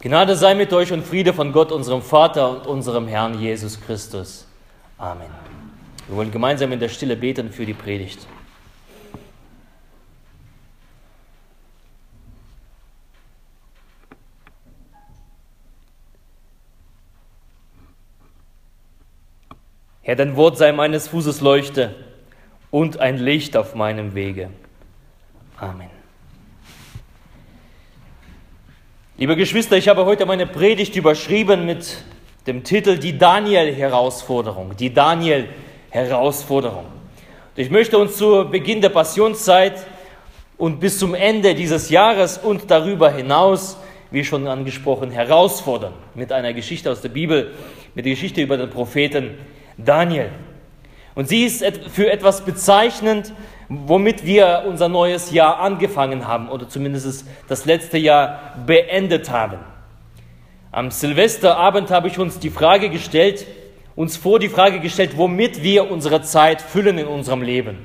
Gnade sei mit euch und Friede von Gott, unserem Vater und unserem Herrn Jesus Christus. Amen. Wir wollen gemeinsam in der Stille beten für die Predigt. Herr, dein Wort sei meines Fußes Leuchte und ein Licht auf meinem Wege. Amen. Liebe Geschwister, ich habe heute meine Predigt überschrieben mit dem Titel Die Daniel-Herausforderung. Die Daniel-Herausforderung. Ich möchte uns zu Beginn der Passionszeit und bis zum Ende dieses Jahres und darüber hinaus, wie schon angesprochen, herausfordern mit einer Geschichte aus der Bibel, mit der Geschichte über den Propheten Daniel. Und sie ist für etwas bezeichnend, womit wir unser neues Jahr angefangen haben oder zumindest das letzte Jahr beendet haben. Am Silvesterabend habe ich uns die Frage gestellt, uns vor die Frage gestellt, womit wir unsere Zeit füllen in unserem Leben.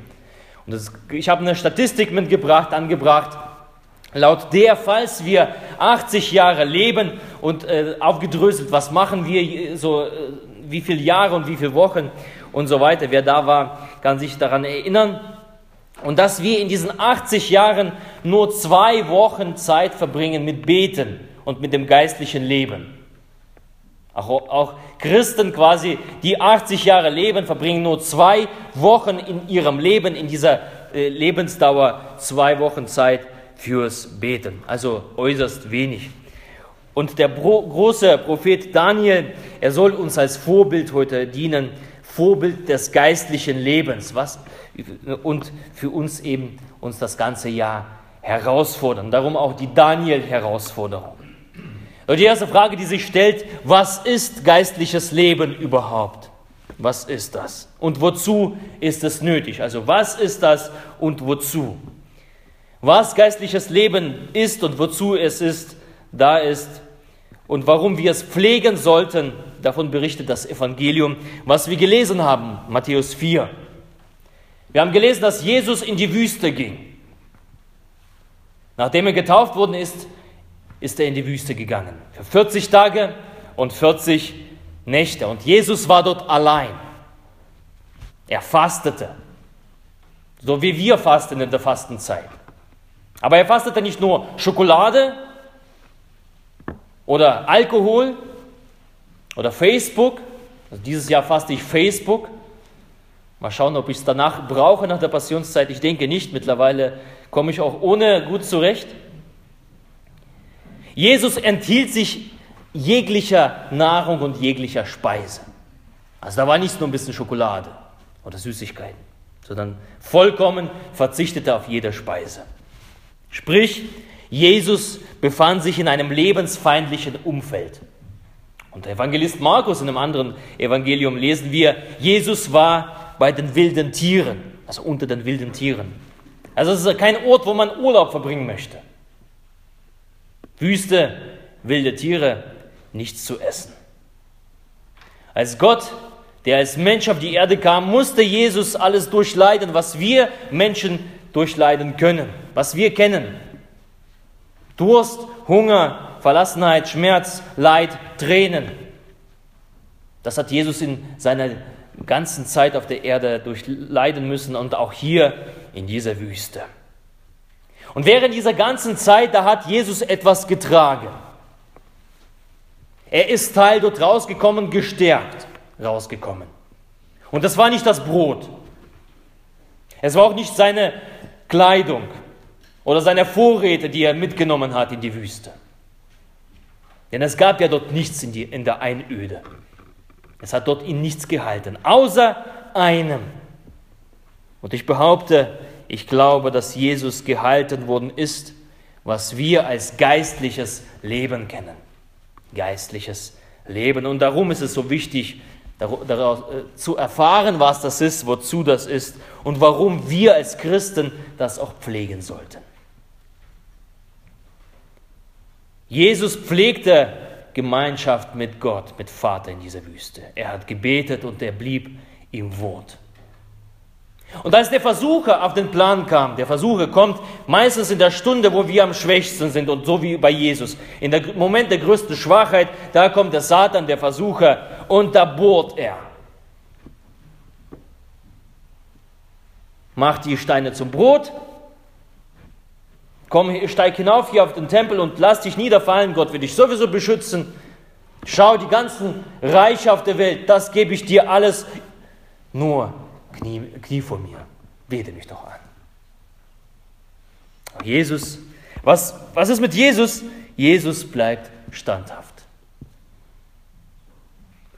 Und das, ich habe eine Statistik mitgebracht, angebracht, laut der, falls wir 80 Jahre leben und äh, aufgedröselt, was machen wir, so, äh, wie viele Jahre und wie viele Wochen und so weiter. Wer da war, kann sich daran erinnern. Und dass wir in diesen 80 Jahren nur zwei Wochen Zeit verbringen mit Beten und mit dem geistlichen Leben. Auch, auch, Christen quasi, die 80 Jahre leben, verbringen nur zwei Wochen in ihrem Leben, in dieser äh, Lebensdauer, zwei Wochen Zeit fürs Beten. Also äußerst wenig. Und der große Prophet Daniel, er soll uns als Vorbild heute dienen, Vorbild des geistlichen Lebens. Was? und für uns eben uns das ganze Jahr herausfordern. Darum auch die Daniel-Herausforderung. Die erste Frage, die sich stellt, was ist geistliches Leben überhaupt? Was ist das? Und wozu ist es nötig? Also was ist das und wozu? Was geistliches Leben ist und wozu es ist, da ist und warum wir es pflegen sollten, davon berichtet das Evangelium, was wir gelesen haben, Matthäus 4. Wir haben gelesen, dass Jesus in die Wüste ging. Nachdem er getauft worden ist, ist er in die Wüste gegangen. Für 40 Tage und 40 Nächte. Und Jesus war dort allein. Er fastete. So wie wir fasten in der Fastenzeit. Aber er fastete nicht nur Schokolade oder Alkohol oder Facebook. Also dieses Jahr faste ich Facebook. Mal schauen, ob ich es danach brauche nach der Passionszeit. Ich denke nicht. Mittlerweile komme ich auch ohne gut zurecht. Jesus enthielt sich jeglicher Nahrung und jeglicher Speise. Also da war nicht nur ein bisschen Schokolade oder Süßigkeiten, sondern vollkommen verzichtete auf jede Speise. Sprich, Jesus befand sich in einem lebensfeindlichen Umfeld. Und der Evangelist Markus in einem anderen Evangelium lesen wir, Jesus war bei den wilden Tieren, also unter den wilden Tieren. Also es ist kein Ort, wo man Urlaub verbringen möchte. Wüste, wilde Tiere, nichts zu essen. Als Gott, der als Mensch auf die Erde kam, musste Jesus alles durchleiden, was wir Menschen durchleiden können, was wir kennen. Durst, Hunger, Verlassenheit, Schmerz, Leid, Tränen. Das hat Jesus in seiner ganzen Zeit auf der Erde durchleiden müssen und auch hier in dieser Wüste. Und während dieser ganzen Zeit, da hat Jesus etwas getragen. Er ist Teil dort rausgekommen, gestärkt rausgekommen. Und das war nicht das Brot. Es war auch nicht seine Kleidung oder seine Vorräte, die er mitgenommen hat in die Wüste. Denn es gab ja dort nichts in, die, in der Einöde. Es hat dort ihn nichts gehalten, außer einem. Und ich behaupte, ich glaube, dass Jesus gehalten worden ist, was wir als geistliches Leben kennen. Geistliches Leben. Und darum ist es so wichtig, äh, zu erfahren, was das ist, wozu das ist und warum wir als Christen das auch pflegen sollten. Jesus pflegte Gemeinschaft mit Gott, mit Vater in dieser Wüste. Er hat gebetet und er blieb im Wort. Und als der Versucher auf den Plan kam, der Versucher kommt meistens in der Stunde, wo wir am schwächsten sind und so wie bei Jesus. In dem Moment der größten Schwachheit, da kommt der Satan, der Versucher und da bohrt er. Macht die Steine zum Brot. Komm, steig hinauf hier auf den Tempel und lass dich niederfallen. Gott wird dich sowieso beschützen. Schau, die ganzen Reiche auf der Welt, das gebe ich dir alles. Nur Knie, Knie vor mir, bete mich doch an. Jesus, was, was ist mit Jesus? Jesus bleibt standhaft.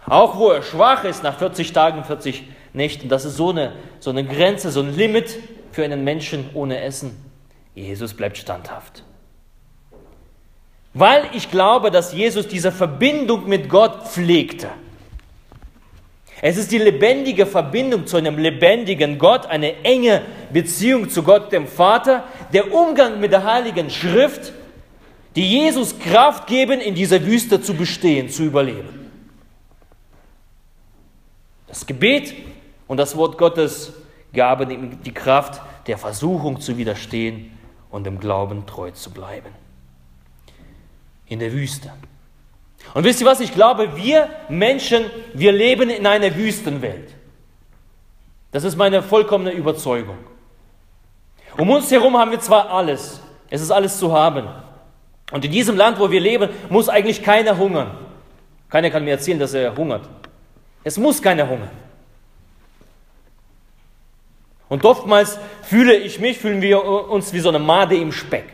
Auch wo er schwach ist, nach 40 Tagen, 40 Nächten, das ist so eine, so eine Grenze, so ein Limit für einen Menschen ohne Essen. Jesus bleibt standhaft. Weil ich glaube, dass Jesus diese Verbindung mit Gott pflegte. Es ist die lebendige Verbindung zu einem lebendigen Gott, eine enge Beziehung zu Gott, dem Vater, der Umgang mit der Heiligen Schrift, die Jesus Kraft geben, in dieser Wüste zu bestehen, zu überleben. Das Gebet und das Wort Gottes gaben ihm die Kraft, der Versuchung zu widerstehen und dem Glauben treu zu bleiben. In der Wüste. Und wisst ihr was? Ich glaube, wir Menschen, wir leben in einer Wüstenwelt. Das ist meine vollkommene Überzeugung. Um uns herum haben wir zwar alles, es ist alles zu haben. Und in diesem Land, wo wir leben, muss eigentlich keiner hungern. Keiner kann mir erzählen, dass er hungert. Es muss keiner hungern. Und oftmals fühle ich mich, fühlen wir uns wie so eine Made im Speck.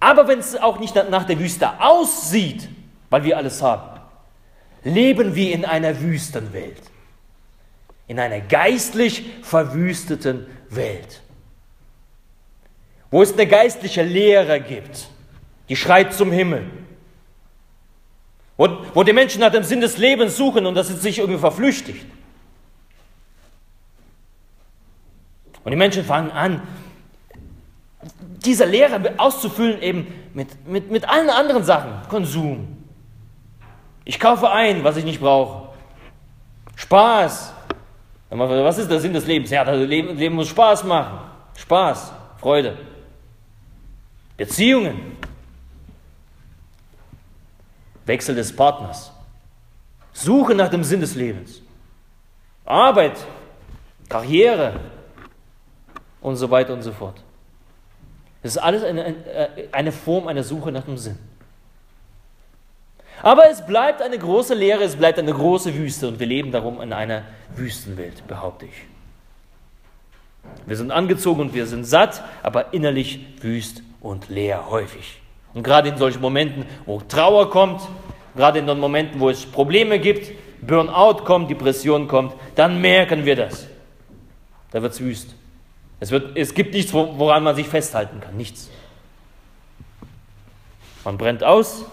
Aber wenn es auch nicht nach der Wüste aussieht, weil wir alles haben, leben wir in einer Wüstenwelt. In einer geistlich verwüsteten Welt. Wo es eine geistliche Lehre gibt, die schreit zum Himmel. Wo, wo die Menschen nach dem Sinn des Lebens suchen und das sich irgendwie verflüchtigt. Und die Menschen fangen an, diese Lehre auszufüllen eben mit, mit, mit allen anderen Sachen. Konsum. Ich kaufe ein, was ich nicht brauche. Spaß. Was ist der Sinn des Lebens? Ja, das Leben, Leben muss Spaß machen. Spaß, Freude. Beziehungen. Wechsel des Partners. Suche nach dem Sinn des Lebens. Arbeit, Karriere und so weiter und so fort. Das ist alles eine, äh, eine Form einer Suche nach dem Sinn. Aber es bleibt eine große Leere, es bleibt eine große Wüste und wir leben darum in einer Wüstenwelt, behaupte ich. Wir sind angezogen und wir sind satt, aber innerlich wüst und leer häufig. Und gerade in solchen Momenten, wo Trauer kommt, gerade in den Momenten, wo es Probleme gibt, Burnout kommt, Depression kommt, dann merken wir das. Da wird es wüst. Es, wird, es gibt nichts, woran man sich festhalten kann. Nichts. Man brennt aus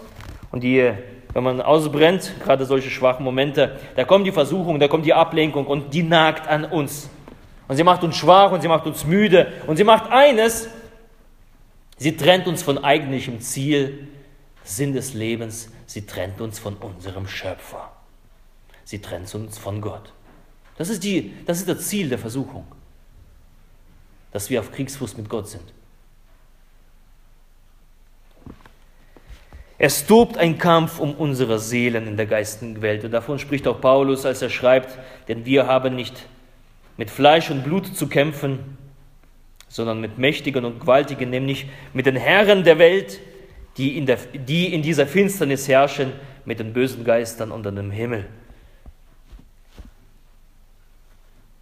und die, wenn man ausbrennt, gerade solche schwachen Momente, da kommt die Versuchung, da kommt die Ablenkung und die nagt an uns. Und sie macht uns schwach und sie macht uns müde und sie macht eines, sie trennt uns von eigentlichem Ziel, Sinn des Lebens, sie trennt uns von unserem Schöpfer. Sie trennt uns von Gott. Das ist, die, das ist das Ziel der Versuchung dass wir auf Kriegsfuß mit Gott sind. Es tobt ein Kampf um unsere Seelen in der geistigen Welt. Und davon spricht auch Paulus, als er schreibt, denn wir haben nicht mit Fleisch und Blut zu kämpfen, sondern mit Mächtigen und Gewaltigen, nämlich mit den Herren der Welt, die in, der, die in dieser Finsternis herrschen, mit den bösen Geistern unter dem Himmel.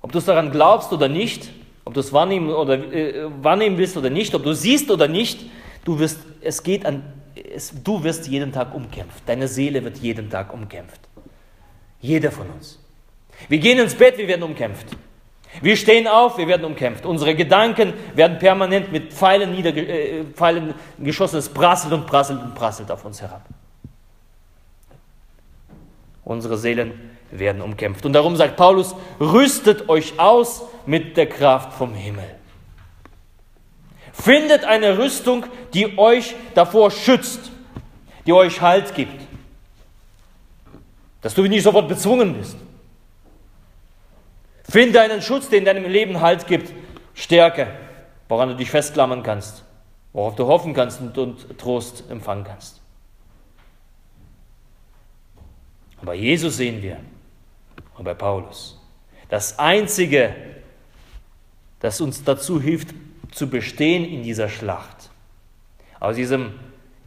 Ob du es daran glaubst oder nicht, ob du es wahrnehmen, oder, äh, wahrnehmen willst oder nicht, ob du siehst oder nicht, du wirst, es geht an, es, du wirst jeden Tag umkämpft. Deine Seele wird jeden Tag umkämpft. Jeder von uns. Wir gehen ins Bett, wir werden umkämpft. Wir stehen auf, wir werden umkämpft. Unsere Gedanken werden permanent mit Pfeilen, nieder, äh, Pfeilen geschossen. Es prasselt und prasselt und prasselt auf uns herab. Unsere Seelen werden umkämpft. Und darum sagt Paulus, rüstet euch aus mit der Kraft vom Himmel. Findet eine Rüstung, die euch davor schützt, die euch Halt gibt. Dass du nicht sofort bezwungen bist. Finde einen Schutz, der in deinem Leben Halt gibt, Stärke, woran du dich festklammern kannst, worauf du hoffen kannst und, und Trost empfangen kannst. Und bei Jesus sehen wir, und bei Paulus, das Einzige, das uns dazu hilft, zu bestehen in dieser Schlacht, aus diesem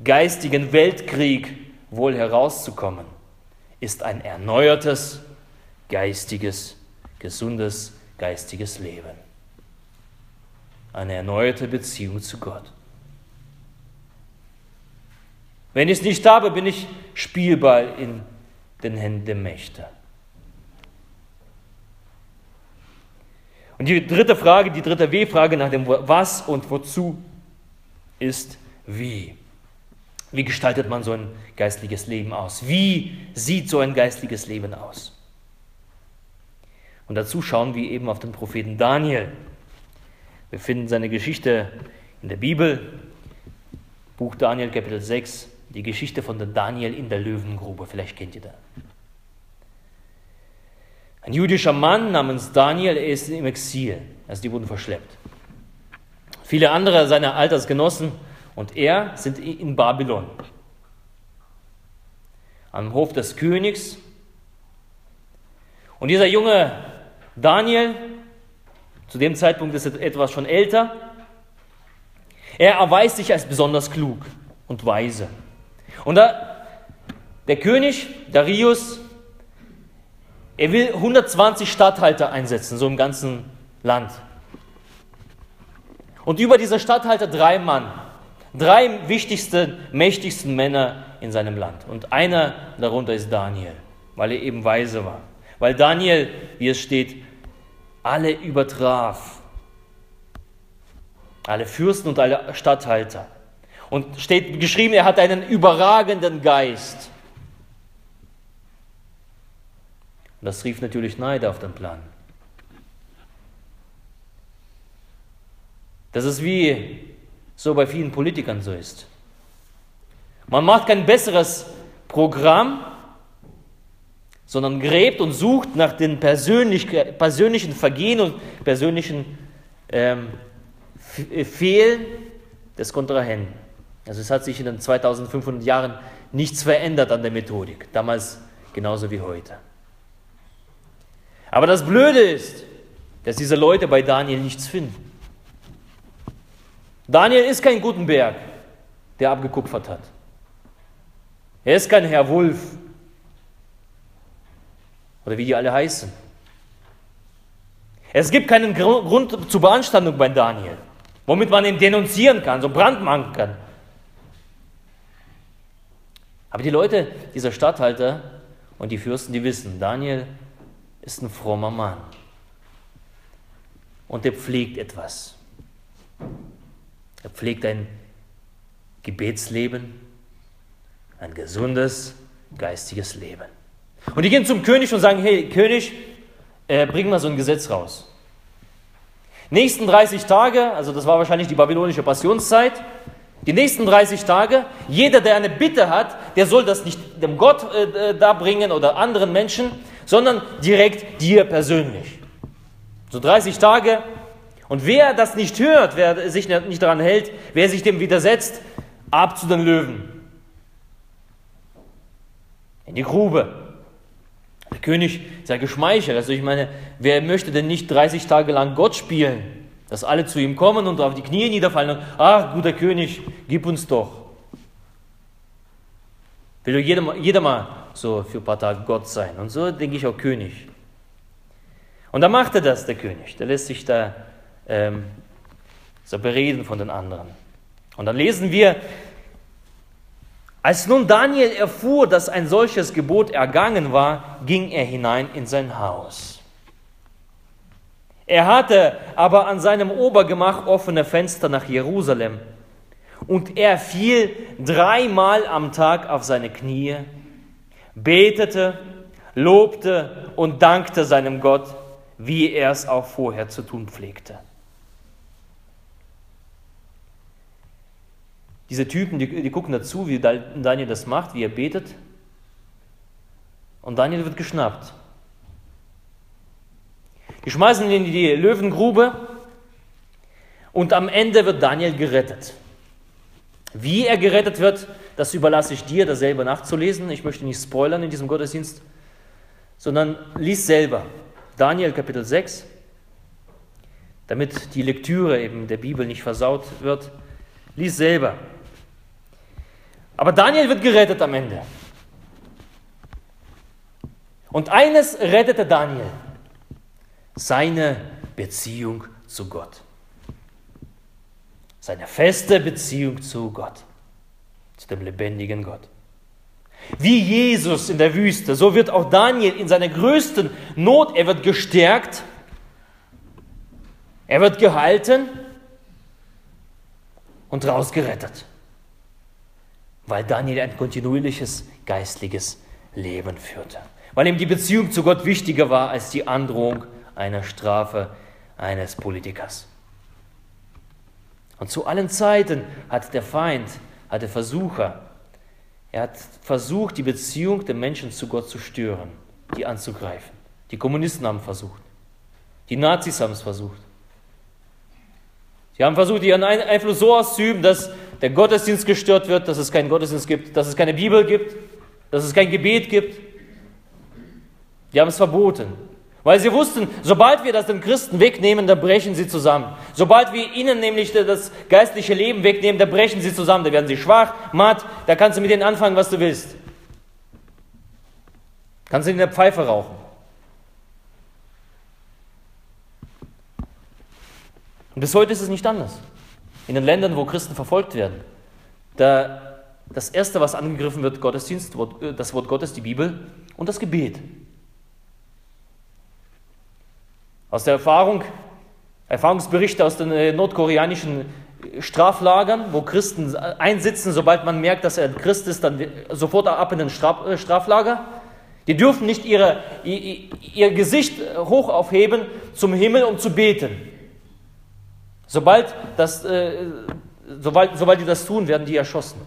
geistigen Weltkrieg wohl herauszukommen, ist ein erneuertes, geistiges, gesundes, geistiges Leben. Eine erneuerte Beziehung zu Gott. Wenn ich es nicht habe, bin ich Spielball in den Händen der Mächte. Und die dritte Frage, die dritte W-Frage nach dem Was und Wozu ist wie. Wie gestaltet man so ein geistliches Leben aus? Wie sieht so ein geistliches Leben aus? Und dazu schauen wir eben auf den Propheten Daniel. Wir finden seine Geschichte in der Bibel, Buch Daniel Kapitel 6, die Geschichte von Daniel in der Löwengrube. Vielleicht kennt ihr das. Ein jüdischer Mann namens Daniel ist im Exil, also die wurden verschleppt. Viele andere seiner Altersgenossen und er sind in Babylon. Am Hof des Königs. Und dieser junge Daniel, zu dem Zeitpunkt ist er etwas schon älter, er erweist sich als besonders klug und weise. Und da, der König Darius er will 120 Statthalter einsetzen, so im ganzen Land. Und über diese Statthalter drei Mann, drei wichtigsten, mächtigsten Männer in seinem Land. Und einer darunter ist Daniel, weil er eben weise war. Weil Daniel, wie es steht, alle übertraf. Alle Fürsten und alle Statthalter. Und steht geschrieben, er hat einen überragenden Geist. Das rief natürlich Neid auf den Plan. Das ist wie so bei vielen Politikern so ist. Man macht kein besseres Programm, sondern gräbt und sucht nach den persönlich, persönlichen Vergehen und persönlichen ähm, Fehlen des Kontrahenten. Also es hat sich in den 2500 Jahren nichts verändert an der Methodik, damals genauso wie heute. Aber das Blöde ist, dass diese Leute bei Daniel nichts finden. Daniel ist kein Gutenberg, der abgekupfert hat. Er ist kein Herr Wulf oder wie die alle heißen. Es gibt keinen Grund zur Beanstandung bei Daniel, womit man ihn denunzieren kann, so brandmarken kann. Aber die Leute, dieser Statthalter und die Fürsten, die wissen, Daniel ist ein frommer Mann. Und er pflegt etwas. Er pflegt ein Gebetsleben, ein gesundes, geistiges Leben. Und die gehen zum König und sagen, hey König, äh, bring mal so ein Gesetz raus. Nächsten 30 Tage, also das war wahrscheinlich die babylonische Passionszeit, die nächsten 30 Tage, jeder, der eine Bitte hat, der soll das nicht dem Gott äh, äh da bringen oder anderen Menschen, sondern direkt dir persönlich. So 30 Tage. Und wer das nicht hört, wer sich nicht daran hält, wer sich dem widersetzt, ab zu den Löwen. In die Grube. Der König sei geschmeichelt. Also ich meine, wer möchte denn nicht 30 Tage lang Gott spielen? Dass alle zu ihm kommen und auf die Knie niederfallen und, ach, guter König, gib uns doch. Will jeder, jeder mal so für ein paar Tage Gott sein. Und so denke ich auch König. Und da macht er das, der König. Der lässt sich da ähm, so bereden von den anderen. Und dann lesen wir, als nun Daniel erfuhr, dass ein solches Gebot ergangen war, ging er hinein in sein Haus. Er hatte aber an seinem Obergemach offene Fenster nach Jerusalem. Und er fiel dreimal am Tag auf seine Knie betete, lobte und dankte seinem Gott, wie er es auch vorher zu tun pflegte. Diese Typen, die, die gucken dazu, wie Daniel das macht, wie er betet. Und Daniel wird geschnappt. Die schmeißen ihn in die Löwengrube und am Ende wird Daniel gerettet. Wie er gerettet wird, das überlasse ich dir, das selber nachzulesen. Ich möchte nicht spoilern in diesem Gottesdienst, sondern lies selber. Daniel Kapitel 6, damit die Lektüre eben der Bibel nicht versaut wird. Lies selber. Aber Daniel wird gerettet am Ende. Und eines rettete Daniel, seine Beziehung zu Gott. Seine feste Beziehung zu Gott, zu dem lebendigen Gott. Wie Jesus in der Wüste, so wird auch Daniel in seiner größten Not, er wird gestärkt, er wird gehalten und rausgerettet, weil Daniel ein kontinuierliches geistliches Leben führte, weil ihm die Beziehung zu Gott wichtiger war als die Androhung einer Strafe eines Politikers. Und zu allen Zeiten hat der Feind, hat der Versucher, er hat versucht, die Beziehung der Menschen zu Gott zu stören, die anzugreifen. Die Kommunisten haben versucht. Die Nazis haben es versucht. Sie haben versucht, ihren Einfluss so auszuüben, dass der Gottesdienst gestört wird, dass es keinen Gottesdienst gibt, dass es keine Bibel gibt, dass es kein Gebet gibt. Die haben es verboten. Weil sie wussten, sobald wir das den Christen wegnehmen, dann brechen sie zusammen. Sobald wir ihnen nämlich das geistliche Leben wegnehmen, dann brechen sie zusammen. Da werden sie schwach, matt, da kannst du mit denen anfangen, was du willst. Kannst du in der Pfeife rauchen. Und bis heute ist es nicht anders. In den Ländern, wo Christen verfolgt werden, da das Erste, was angegriffen wird, Gottesdienst, das Wort Gottes, die Bibel und das Gebet. Aus der Erfahrung, Erfahrungsberichte aus den äh, nordkoreanischen Straflagern, wo Christen einsitzen, sobald man merkt, dass er ein Christ ist, dann sofort ab in den Straf, äh, Straflager. Die dürfen nicht ihre, ihr, ihr Gesicht hoch aufheben zum Himmel, um zu beten. Sobald, das, äh, sobald, sobald die das tun, werden die erschossen.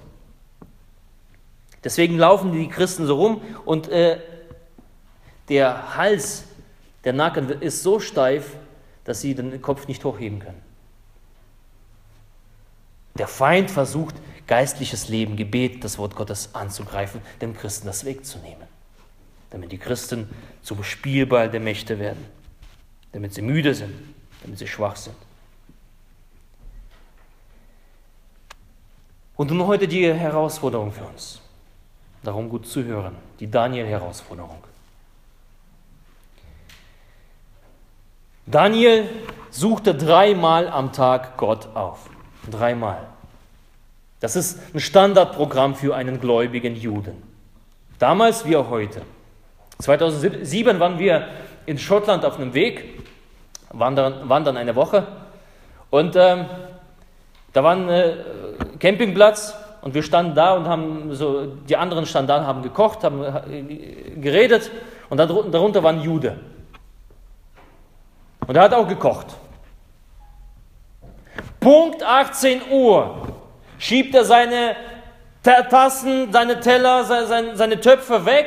Deswegen laufen die Christen so rum und äh, der Hals der Nacken ist so steif, dass sie den Kopf nicht hochheben können. Der Feind versucht, geistliches Leben, Gebet, das Wort Gottes anzugreifen, dem Christen das wegzunehmen. Damit die Christen zum Spielball der Mächte werden. Damit sie müde sind, damit sie schwach sind. Und nun heute die Herausforderung für uns. Darum gut zu hören, die Daniel-Herausforderung. Daniel suchte dreimal am Tag Gott auf. Dreimal. Das ist ein Standardprogramm für einen gläubigen Juden. Damals wie auch heute. 2007 waren wir in Schottland auf einem Weg, wandern, wandern eine Woche. Und ähm, da war ein äh, Campingplatz und wir standen da und haben so, die anderen standen da, haben gekocht, haben äh, geredet und darunter war ein Jude. Und er hat auch gekocht. Punkt 18 Uhr schiebt er seine Tassen, seine Teller, seine, seine Töpfe weg,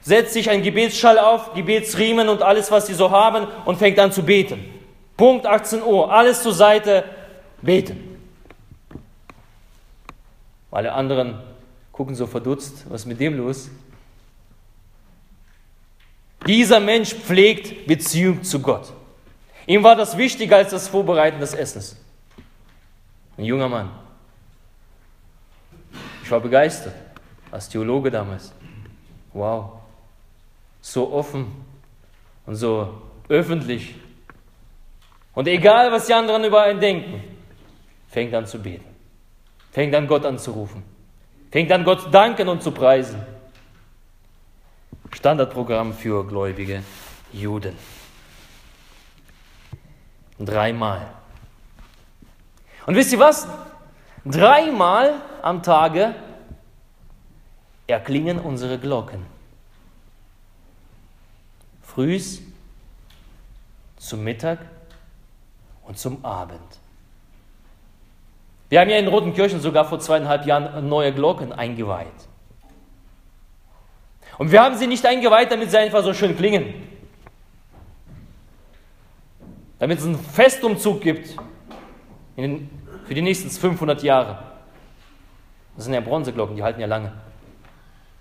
setzt sich ein Gebetsschall auf, Gebetsriemen und alles, was sie so haben und fängt an zu beten. Punkt 18 Uhr, alles zur Seite, beten. Alle anderen gucken so verdutzt, was ist mit dem los? Dieser Mensch pflegt Beziehung zu Gott. Ihm war das wichtiger als das Vorbereiten des Essens. Ein junger Mann. Ich war begeistert, als Theologe damals. Wow, so offen und so öffentlich. Und egal, was die anderen über einen denken, fängt an zu beten. Fängt an, Gott anzurufen. Fängt an, Gott danken und zu preisen. Standardprogramm für gläubige Juden. Dreimal. Und wisst ihr was? Dreimal am Tage erklingen unsere Glocken. Frühs, zum Mittag und zum Abend. Wir haben ja in Rotenkirchen sogar vor zweieinhalb Jahren neue Glocken eingeweiht. Und wir haben sie nicht eingeweiht, damit sie einfach so schön klingen. Damit es einen Festumzug gibt den, für die nächsten 500 Jahre. Das sind ja Bronzeglocken, die halten ja lange.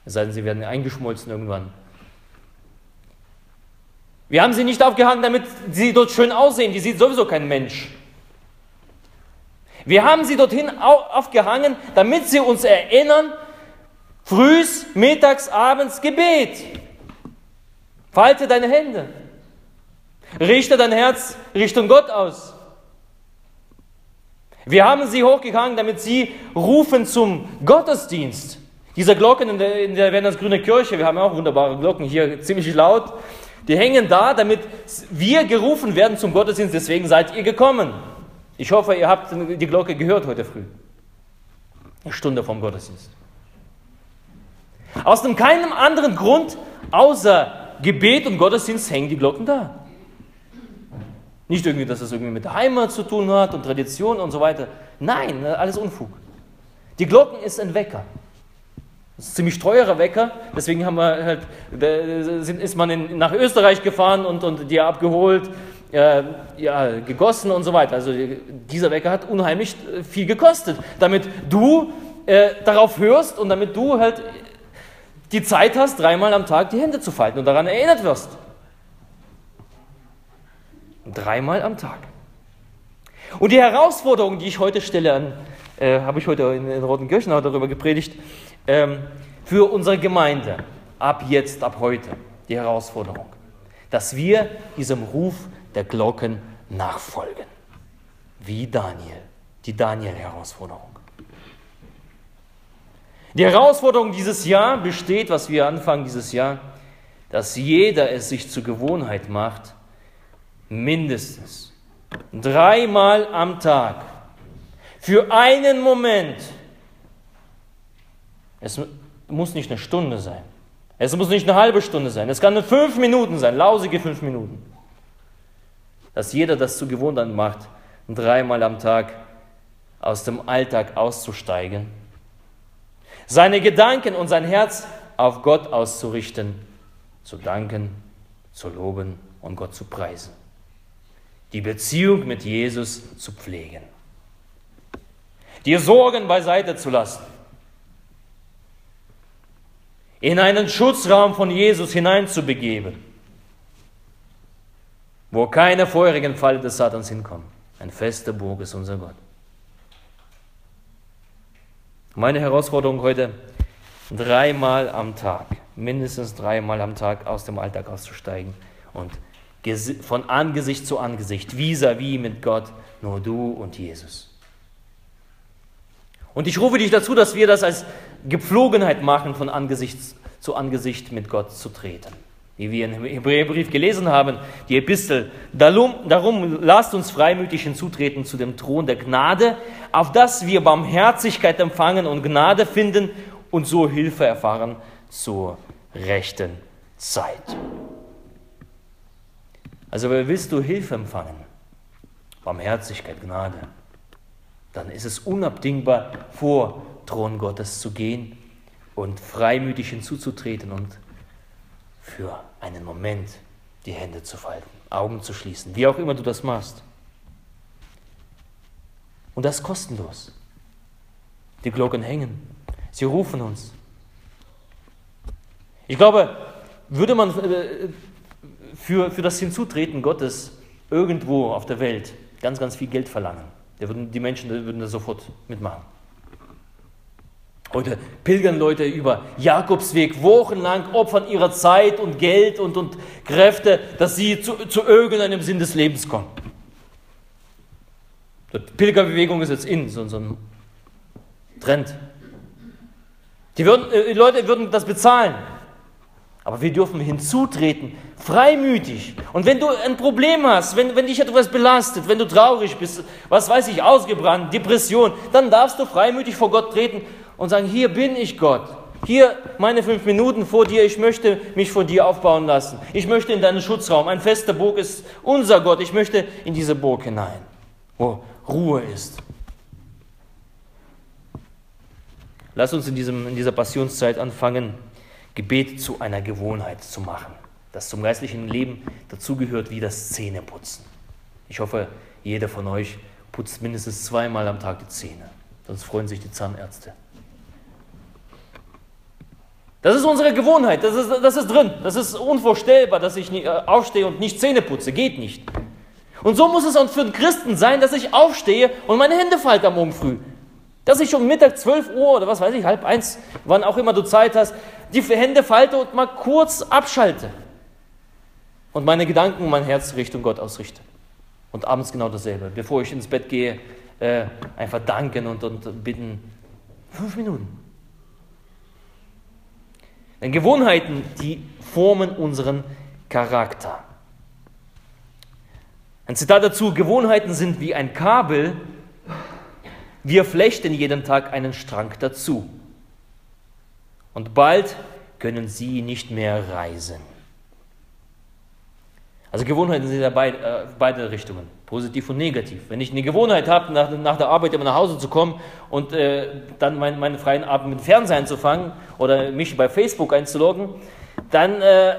Es sei denn, sie werden eingeschmolzen irgendwann. Wir haben sie nicht aufgehangen, damit sie dort schön aussehen. Die sieht sowieso kein Mensch. Wir haben sie dorthin aufgehangen, damit sie uns erinnern, frühs, mittags, abends Gebet. Falte deine Hände. Richte dein Herz Richtung Gott aus. Wir haben sie hochgehangen, damit sie rufen zum Gottesdienst. Diese Glocken in der, in der Wernersgrüne Kirche, wir haben auch wunderbare Glocken hier, ziemlich laut, die hängen da, damit wir gerufen werden zum Gottesdienst, deswegen seid ihr gekommen. Ich hoffe, ihr habt die Glocke gehört heute früh. Eine Stunde vom Gottesdienst. Aus dem keinem anderen Grund außer Gebet und Gottesdienst hängen die Glocken da. Nicht irgendwie, dass es irgendwie mit der Heimat zu tun hat und Tradition und so weiter. Nein, alles Unfug. Die Glocken ist ein Wecker. Das ist ein ziemlich teurer Wecker, deswegen haben wir halt, ist man in, nach Österreich gefahren und, und die abgeholt, äh, ja, gegossen und so weiter. Also dieser Wecker hat unheimlich viel gekostet, damit du äh, darauf hörst und damit du halt die Zeit hast, dreimal am Tag die Hände zu falten und daran erinnert wirst. Dreimal am Tag. Und die Herausforderung, die ich heute stelle an, äh, habe ich heute in, in Rotenkirchen darüber gepredigt, ähm, für unsere Gemeinde, ab jetzt, ab heute, die Herausforderung, dass wir diesem Ruf der Glocken nachfolgen. Wie Daniel, die Daniel-Herausforderung. Die Herausforderung dieses Jahr besteht, was wir anfangen dieses Jahr, dass jeder es sich zur Gewohnheit macht, mindestens dreimal am Tag für einen Moment, es muss nicht eine Stunde sein, es muss nicht eine halbe Stunde sein, es kann nur fünf Minuten sein, lausige fünf Minuten, dass jeder das zur Gewohnheit macht, dreimal am Tag aus dem Alltag auszusteigen, seine Gedanken und sein Herz auf Gott auszurichten, zu danken, zu loben und Gott zu preisen die Beziehung mit Jesus zu pflegen, dir Sorgen beiseite zu lassen, in einen Schutzraum von Jesus hineinzubegeben, wo keine feurigen Falle des Satans hinkommen. Ein fester Burg ist unser Gott. Meine Herausforderung heute, dreimal am Tag, mindestens dreimal am Tag aus dem Alltag auszusteigen und von Angesicht zu Angesicht, vis-à-vis mit Gott, nur du und Jesus. Und ich rufe dich dazu, dass wir das als Gepflogenheit machen, von Angesicht zu Angesicht mit Gott zu treten. Wie wir im Hebräerbrief gelesen haben, die Epistel, darum, darum lasst uns freimütig hinzutreten zu dem Thron der Gnade, auf dass wir Barmherzigkeit empfangen und Gnade finden und so Hilfe erfahren zur rechten Zeit. Also willst du Hilfe empfangen, Barmherzigkeit, Gnade, dann ist es unabdingbar, vor Thron Gottes zu gehen und freimütig hinzuzutreten und für einen Moment die Hände zu falten, Augen zu schließen, wie auch immer du das machst. Und das kostenlos. Die Glocken hängen, sie rufen uns. Ich glaube, würde man äh, für, für das Hinzutreten Gottes irgendwo auf der Welt ganz, ganz viel Geld verlangen. Würden, die Menschen würden da sofort mitmachen. Heute pilgern Leute über Jakobsweg wochenlang, opfern ihre Zeit und Geld und, und Kräfte, dass sie zu, zu irgendeinem Sinn des Lebens kommen. Die Pilgerbewegung ist jetzt in, so, so ein Trend. Die, würden, äh, die Leute würden das bezahlen. Aber wir dürfen hinzutreten, freimütig. Und wenn du ein Problem hast, wenn, wenn dich etwas belastet, wenn du traurig bist, was weiß ich, ausgebrannt, Depression, dann darfst du freimütig vor Gott treten und sagen, hier bin ich Gott. Hier meine fünf Minuten vor dir, ich möchte mich vor dir aufbauen lassen. Ich möchte in deinen Schutzraum. Ein fester Burg ist unser Gott. Ich möchte in diese Burg hinein, wo Ruhe ist. Lass uns in, diesem, in dieser Passionszeit anfangen, Gebet zu einer Gewohnheit zu machen, das zum geistlichen Leben dazugehört wie das Zähneputzen. Ich hoffe, jeder von euch putzt mindestens zweimal am Tag die Zähne. Sonst freuen sich die Zahnärzte. Das ist unsere Gewohnheit, das ist, das ist drin. Das ist unvorstellbar, dass ich äh, aufstehe und nicht Zähne putze. Geht nicht. Und so muss es auch für einen Christen sein, dass ich aufstehe und meine Hände falte am Morgen früh. Dass ich um Mittag 12 Uhr oder was weiß ich, halb eins, wann auch immer du Zeit hast, die Hände falte und mal kurz abschalte. Und meine Gedanken und mein Herz Richtung Gott ausrichte. Und abends genau dasselbe. Bevor ich ins Bett gehe, äh, einfach danken und, und bitten. Fünf Minuten. Denn Gewohnheiten, die formen unseren Charakter. Ein Zitat dazu, Gewohnheiten sind wie ein Kabel, wir flechten jeden Tag einen Strang dazu. Und bald können sie nicht mehr reisen. Also Gewohnheiten sind ja beid, äh, beide Richtungen, positiv und negativ. Wenn ich eine Gewohnheit habe, nach, nach der Arbeit immer nach Hause zu kommen und äh, dann mein, meinen freien Abend mit Fernsehen zu fangen oder mich bei Facebook einzuloggen, dann, äh,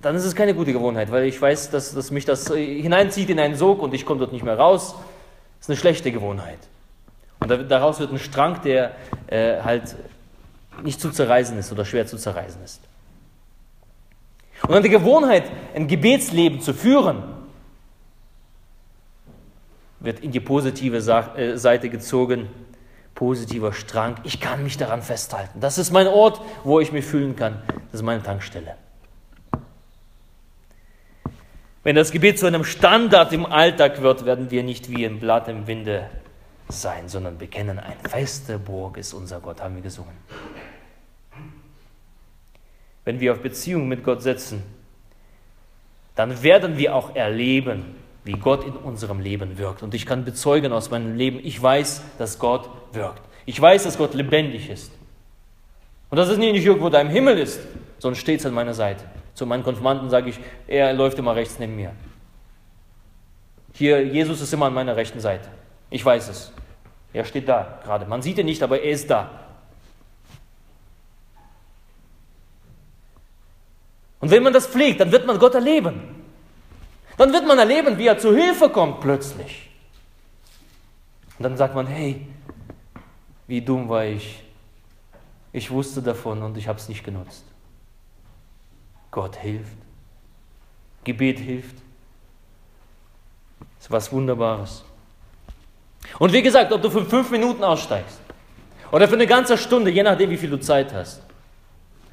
dann ist es keine gute Gewohnheit, weil ich weiß, dass, dass mich das äh, hineinzieht in einen Sog und ich komme dort nicht mehr raus. Das ist eine schlechte Gewohnheit. Und daraus wird ein Strang, der äh, halt nicht zu zerreißen ist oder schwer zu zerreißen ist. Und die Gewohnheit, ein Gebetsleben zu führen, wird in die positive äh, Seite gezogen. Positiver Strang. Ich kann mich daran festhalten. Das ist mein Ort, wo ich mich fühlen kann. Das ist meine Tankstelle. Wenn das Gebet zu einem Standard im Alltag wird, werden wir nicht wie ein Blatt im Winde sein, sondern bekennen, ein feste Burg ist unser Gott, haben wir gesungen wenn wir auf Beziehung mit Gott setzen, dann werden wir auch erleben, wie Gott in unserem Leben wirkt. Und ich kann bezeugen aus meinem Leben, ich weiß, dass Gott wirkt. Ich weiß, dass Gott lebendig ist. Und dass es nicht irgendwo da im Himmel ist, sondern steht an meiner Seite. Zu meinen Konfirmanden sage ich, er läuft immer rechts neben mir. Hier, Jesus ist immer an meiner rechten Seite. Ich weiß es. Er steht da gerade. Man sieht ihn nicht, aber er ist da. Und wenn man das pflegt, dann wird man Gott erleben. Dann wird man erleben, wie er zu Hilfe kommt plötzlich. Und dann sagt man, hey, wie dumm war ich. Ich wusste davon und ich habe es nicht genutzt. Gott hilft. Gebet hilft. Das ist was Wunderbares. Und wie gesagt, ob du für fünf Minuten aussteigst oder für eine ganze Stunde, je nachdem, wie viel du Zeit hast,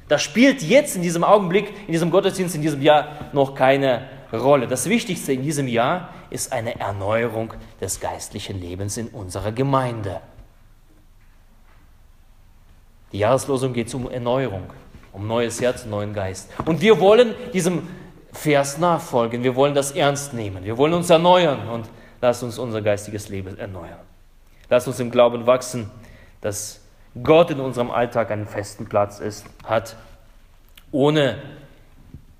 das spielt jetzt in diesem Augenblick, in diesem Gottesdienst, in diesem Jahr noch keine Rolle. Das Wichtigste in diesem Jahr ist eine Erneuerung des geistlichen Lebens in unserer Gemeinde. Die Jahreslosung geht um Erneuerung, um neues Herz, neuen Geist. Und wir wollen diesem Vers nachfolgen, wir wollen das ernst nehmen, wir wollen uns erneuern und lass uns unser geistiges Leben erneuern. Lass uns im Glauben wachsen, dass Gott in unserem Alltag einen festen Platz ist, hat. Ohne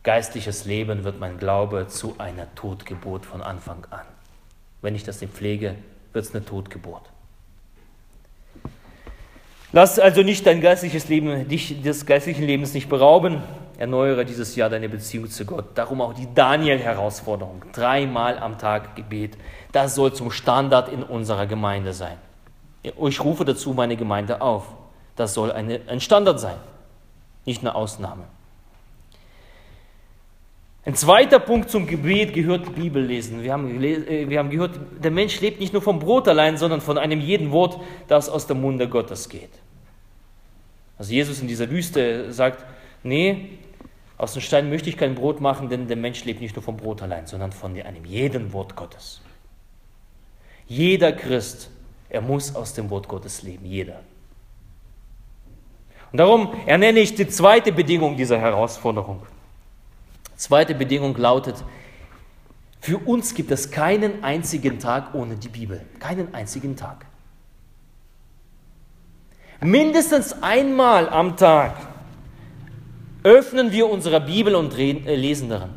geistliches Leben wird mein Glaube zu einer Totgeburt von Anfang an. Wenn ich das nicht pflege, wird es eine Totgeburt. Lass also nicht dein geistliches Leben, dich des geistlichen Lebens nicht berauben. Erneuere dieses Jahr deine Beziehung zu Gott. Darum auch die Daniel-Herausforderung. Dreimal am Tag Gebet. Das soll zum Standard in unserer Gemeinde sein. Ich rufe dazu meine Gemeinde auf. Das soll eine, ein Standard sein, nicht eine Ausnahme. Ein zweiter Punkt zum Gebet gehört Bibellesen. Wir haben, äh, wir haben gehört, der Mensch lebt nicht nur vom Brot allein, sondern von einem jeden Wort, das aus dem Munde Gottes geht. Also Jesus in dieser Wüste sagt, nee, aus dem Stein möchte ich kein Brot machen, denn der Mensch lebt nicht nur vom Brot allein, sondern von einem jeden Wort Gottes. Jeder Christ er muss aus dem Wort Gottes leben, jeder. Und darum ernenne ich die zweite Bedingung dieser Herausforderung. Zweite Bedingung lautet, für uns gibt es keinen einzigen Tag ohne die Bibel. Keinen einzigen Tag. Mindestens einmal am Tag öffnen wir unsere Bibel und äh, lesen darin.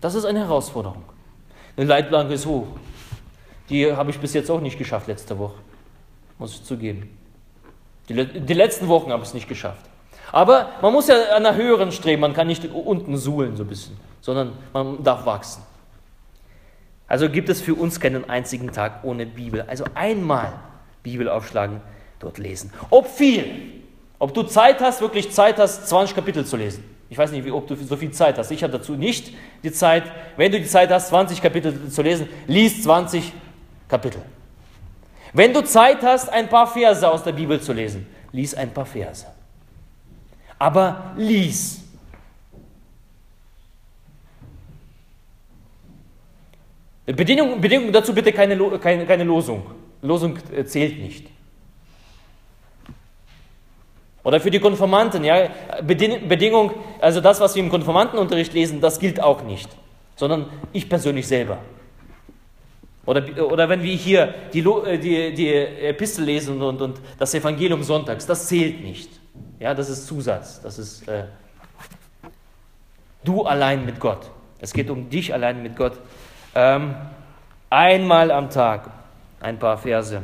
Das ist eine Herausforderung. Eine Leitplanke ist hoch. Die habe ich bis jetzt auch nicht geschafft letzte Woche, muss ich zugeben. Die, die letzten Wochen habe ich es nicht geschafft. Aber man muss ja an einer höheren streben, man kann nicht unten suhlen so ein bisschen, sondern man darf wachsen. Also gibt es für uns keinen einzigen Tag ohne Bibel. Also einmal Bibel aufschlagen, dort lesen. Ob viel, ob du Zeit hast, wirklich Zeit hast, 20 Kapitel zu lesen. Ich weiß nicht, ob du so viel Zeit hast. Ich habe dazu nicht die Zeit. Wenn du die Zeit hast, 20 Kapitel zu lesen, lies 20 Kapitel. Wenn du Zeit hast, ein paar Verse aus der Bibel zu lesen, lies ein paar Verse. Aber lies. Bedingung, Bedingung dazu bitte keine, keine, keine Losung. Losung äh, zählt nicht. Oder für die Konformanten, ja, Bedingung, also das, was wir im Konformantenunterricht lesen, das gilt auch nicht, sondern ich persönlich selber. Oder, oder wenn wir hier die, äh, die, die Epistel lesen und, und das Evangelium sonntags, das zählt nicht. Ja, das ist Zusatz, das ist äh, du allein mit Gott. Es geht um dich allein mit Gott. Ähm, einmal am Tag ein paar Verse.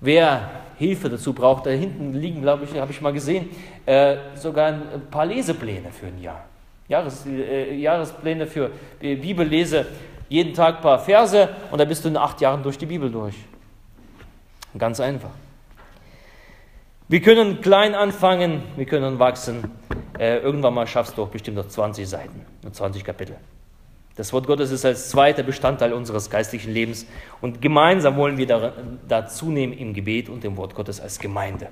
Wer Hilfe dazu braucht, da hinten liegen, glaube ich, habe ich mal gesehen, äh, sogar ein paar Lesepläne für ein Jahr. Jahres, äh, Jahrespläne für Bibellese, jeden Tag ein paar Verse und dann bist du in acht Jahren durch die Bibel durch. Ganz einfach. Wir können klein anfangen, wir können wachsen. Äh, irgendwann mal schaffst du auch bestimmt noch 20 Seiten, 20 Kapitel. Das Wort Gottes ist als zweiter Bestandteil unseres geistlichen Lebens und gemeinsam wollen wir da, da zunehmen im Gebet und im Wort Gottes als Gemeinde.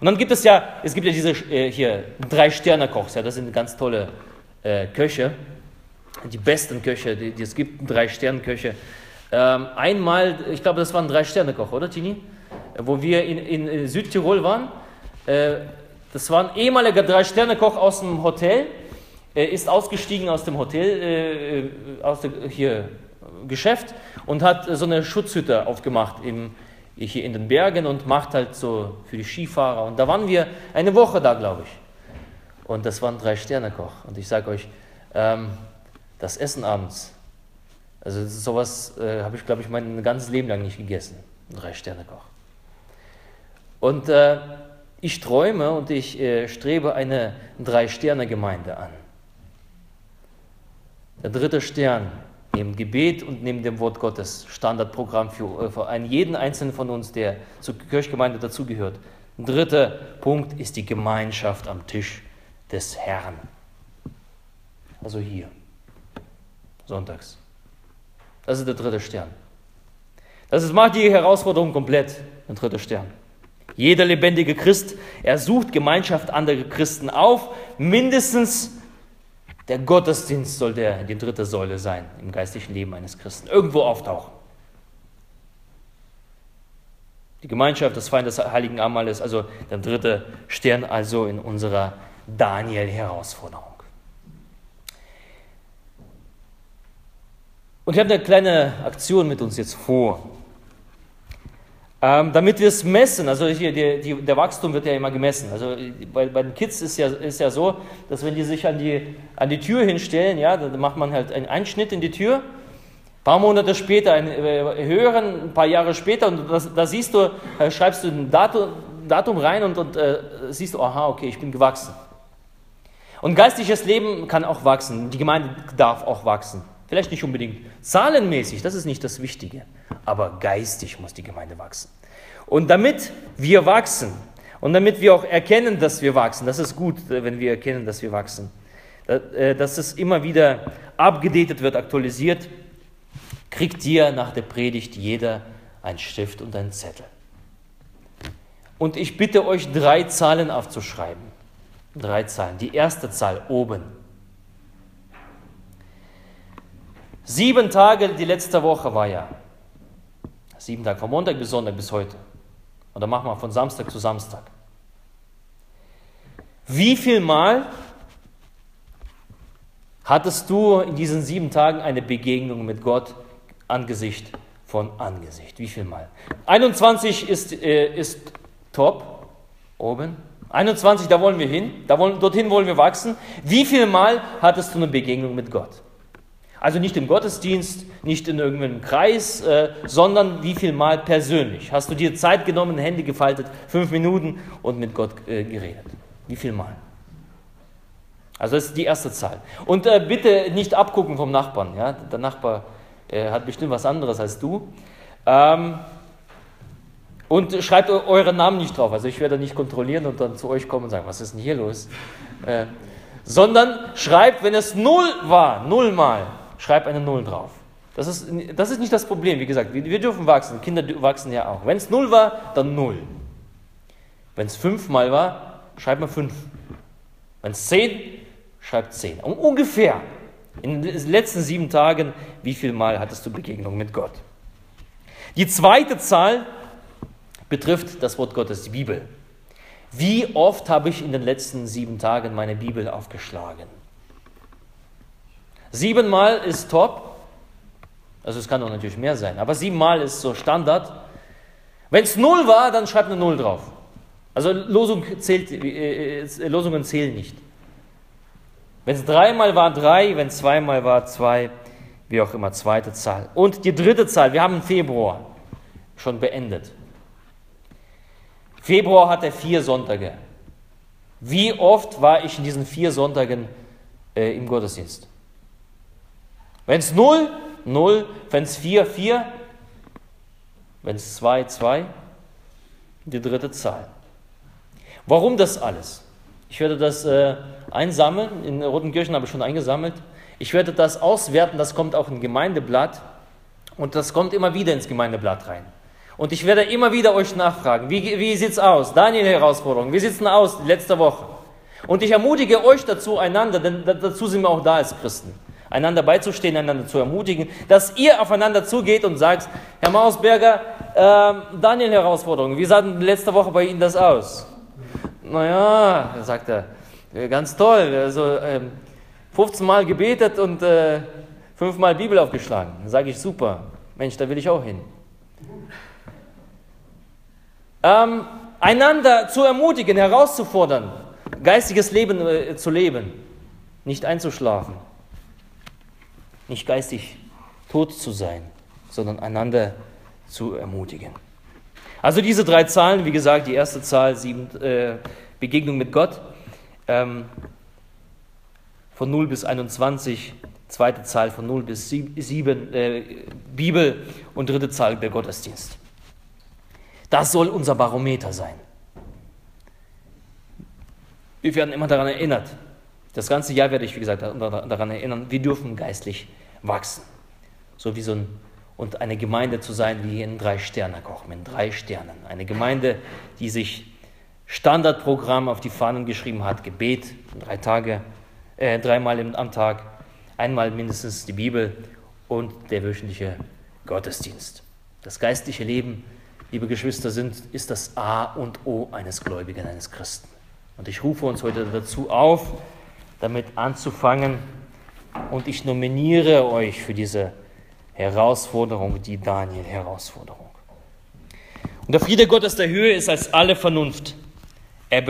Und dann gibt es ja, es gibt ja diese äh, hier drei Sterne Kochs, ja, das sind ganz tolle äh, Köche, die besten Köche, die, die es gibt, drei Sterne Köche. Ähm, einmal, ich glaube, das waren drei Sterne Koch, oder Tini? Wo wir in, in, in Südtirol waren. Äh, das war ein ehemaliger drei Sterne Koch aus dem Hotel er ist ausgestiegen aus dem Hotel, äh, äh aus dem hier, Geschäft und hat so eine Schutzhütte aufgemacht im, hier in den Bergen und macht halt so für die Skifahrer. Und da waren wir eine Woche da, glaube ich. Und das war ein Drei-Sterne-Koch. Und ich sage euch, ähm, das Essen abends, also sowas äh, habe ich, glaube ich, mein ganzes Leben lang nicht gegessen. Drei-Sterne-Koch. Und äh, ich träume und ich äh, strebe eine Drei-Sterne-Gemeinde an. Der dritte Stern, neben Gebet und neben dem Wort Gottes, Standardprogramm für, für einen, jeden einzelnen von uns, der zur Kirchgemeinde dazugehört. Dritter Punkt ist die Gemeinschaft am Tisch des Herrn. Also hier, sonntags. Das ist der dritte Stern. Das ist, macht die Herausforderung komplett, der dritte Stern. Jeder lebendige Christ, er sucht Gemeinschaft anderer Christen auf, mindestens der Gottesdienst soll der, die dritte Säule sein im geistlichen Leben eines Christen. Irgendwo auftauchen. Die Gemeinschaft des Feindes des Heiligen Abendmahls, also der dritte Stern, also in unserer Daniel-Herausforderung. Und wir haben eine kleine Aktion mit uns jetzt vor. Ähm, damit wir es messen, also hier, die, die, der Wachstum wird ja immer gemessen. Also bei, bei, den Kids ist ja, ist ja so, dass wenn die sich an die, an die Tür hinstellen, ja, dann macht man halt einen Einschnitt in die Tür. Ein paar Monate später einen äh, höheren, ein paar Jahre später, und da siehst du, äh, schreibst du ein Datum, Datum rein und, und äh, siehst du, aha, okay, ich bin gewachsen. Und geistliches Leben kann auch wachsen. Die Gemeinde darf auch wachsen. Vielleicht nicht unbedingt zahlenmäßig, das ist nicht das Wichtige, aber geistig muss die Gemeinde wachsen. Und damit wir wachsen und damit wir auch erkennen, dass wir wachsen, das ist gut, äh, wenn wir erkennen, dass wir wachsen, äh, dass es immer wieder abgedatet wird, aktualisiert, kriegt hier nach der Predigt jeder ein Stift und einen Zettel. Und ich bitte euch, drei Zahlen aufzuschreiben. Drei Zahlen. Die erste Zahl oben Sieben Tage, die letzte Woche war ja. Sieben Tage, von Montag bis Sonntag bis heute. Und dann machen wir von Samstag zu Samstag. Wie viel Mal hattest du in diesen sieben Tagen eine Begegnung mit Gott Angesicht von Angesicht? Wie viel Mal? 21 ist, äh, ist top, oben. 21, da wollen wir hin, da wollen, dorthin wollen wir wachsen. Wie viel Mal hattest du eine Begegnung mit Gott? Also nicht im Gottesdienst, nicht in irgendeinem Kreis, äh, sondern wie viel Mal persönlich. Hast du dir Zeit genommen, Hände gefaltet, fünf Minuten und mit Gott äh, geredet? Wie viel Mal? Also das ist die erste Zahl. Und äh, bitte nicht abgucken vom Nachbarn. Ja? Der Nachbar Er hat bestimmt was anderes als du. Ähm, und schreibt euren Namen nicht drauf. Also ich werde nicht kontrollieren und dann zu euch kommen und sagen, was ist denn hier los? Äh, sondern schreibt, wenn es null war, null mal, schreibt eine Null drauf. Das ist, das ist nicht das Problem. Wie gesagt, wir, wir dürfen wachsen. Kinder wachsen ja auch. Wenn es null war, dann null. Wenn es fünfmal war, schreibt man fünf. Wenn es zehn, schreibt zehn. Um, ungefähr. In den letzten sieben Tagen, wie viel Mal hattest du Begegnung mit Gott? Die zweite Zahl betrifft das Wort Gottes, die Bibel. Wie oft habe ich in den letzten sieben Tagen meine Bibel aufgeschlagen? Siebenmal ist top, also es kann auch natürlich mehr sein, aber siebenmal ist so Standard. Wenn es null war, dann schreibt eine Null drauf. Also Losung zählt, äh, äh, Losungen zählen nicht. Wenn es dreimal war, drei, wenn es zweimal war, zwei, wie auch immer, zweite Zahl. Und die dritte Zahl, wir haben Februar schon beendet. Februar hatte vier Sonntage. Wie oft war ich in diesen vier Sonntagen äh, im Gottesdienst? Wenn es 0, 0, wenn es 4, 4, wenn es 2, 2, die dritte Zahl. Warum das alles? Ich werde das äh, einsammeln, in Rotenkirchen habe ich schon eingesammelt. Ich werde das auswerten, das kommt auch im Gemeindeblatt und das kommt immer wieder ins Gemeindeblatt rein. Und ich werde immer wieder euch nachfragen, wie, wie sieht es aus? Daniel Herausforderung, wie sieht es denn aus letzte Woche? Und ich ermutige euch dazu, einander, denn dazu sind wir auch da als Christen, einander beizustehen, einander zu ermutigen, dass ihr aufeinander zugeht und sagt, Herr Mausberger, äh, Daniel Herausforderung, wie sah denn letzte Woche bei Ihnen das aus? Naja, sagt er, ganz toll, also äh, 15 Mal gebetet und äh, 5 Mal Bibel aufgeschlagen. Sage ich, super, Mensch, da will ich auch hin ähm, einander zu ermutigen, herauszufordern, geistiges Leben äh, zu leben, nicht einzuschlafen, nicht geistig tot zu sein, sondern einander zu ermutigen. Also diese drei Zahlen, wie gesagt, die erste Zahl, sieben, äh, Begegnung mit Gott, ähm, von 0 bis 21, zweite Zahl von 0 bis 7, äh, Bibel und dritte Zahl der Gottesdienst. Das soll unser Barometer sein. Wir werden immer daran erinnert. Das ganze Jahr werde ich, wie gesagt, daran erinnern, wir dürfen geistlich wachsen. So wie so ein, und eine Gemeinde zu sein wie in drei Sterne kochen, in drei Sternen. Eine Gemeinde, die sich Standardprogramm auf die Fahnen geschrieben hat, Gebet, drei Tage, äh, dreimal am Tag, einmal mindestens die Bibel und der wöchentliche Gottesdienst. Das geistliche Leben liebe Geschwister, sind, ist das A und O eines Gläubigen, eines Christen. Und ich rufe uns heute dazu auf, damit anzufangen. Und ich nominiere euch für diese Herausforderung, die Daniel-Herausforderung. Und der Friede Gottes der Höhe ist als alle Vernunft. Er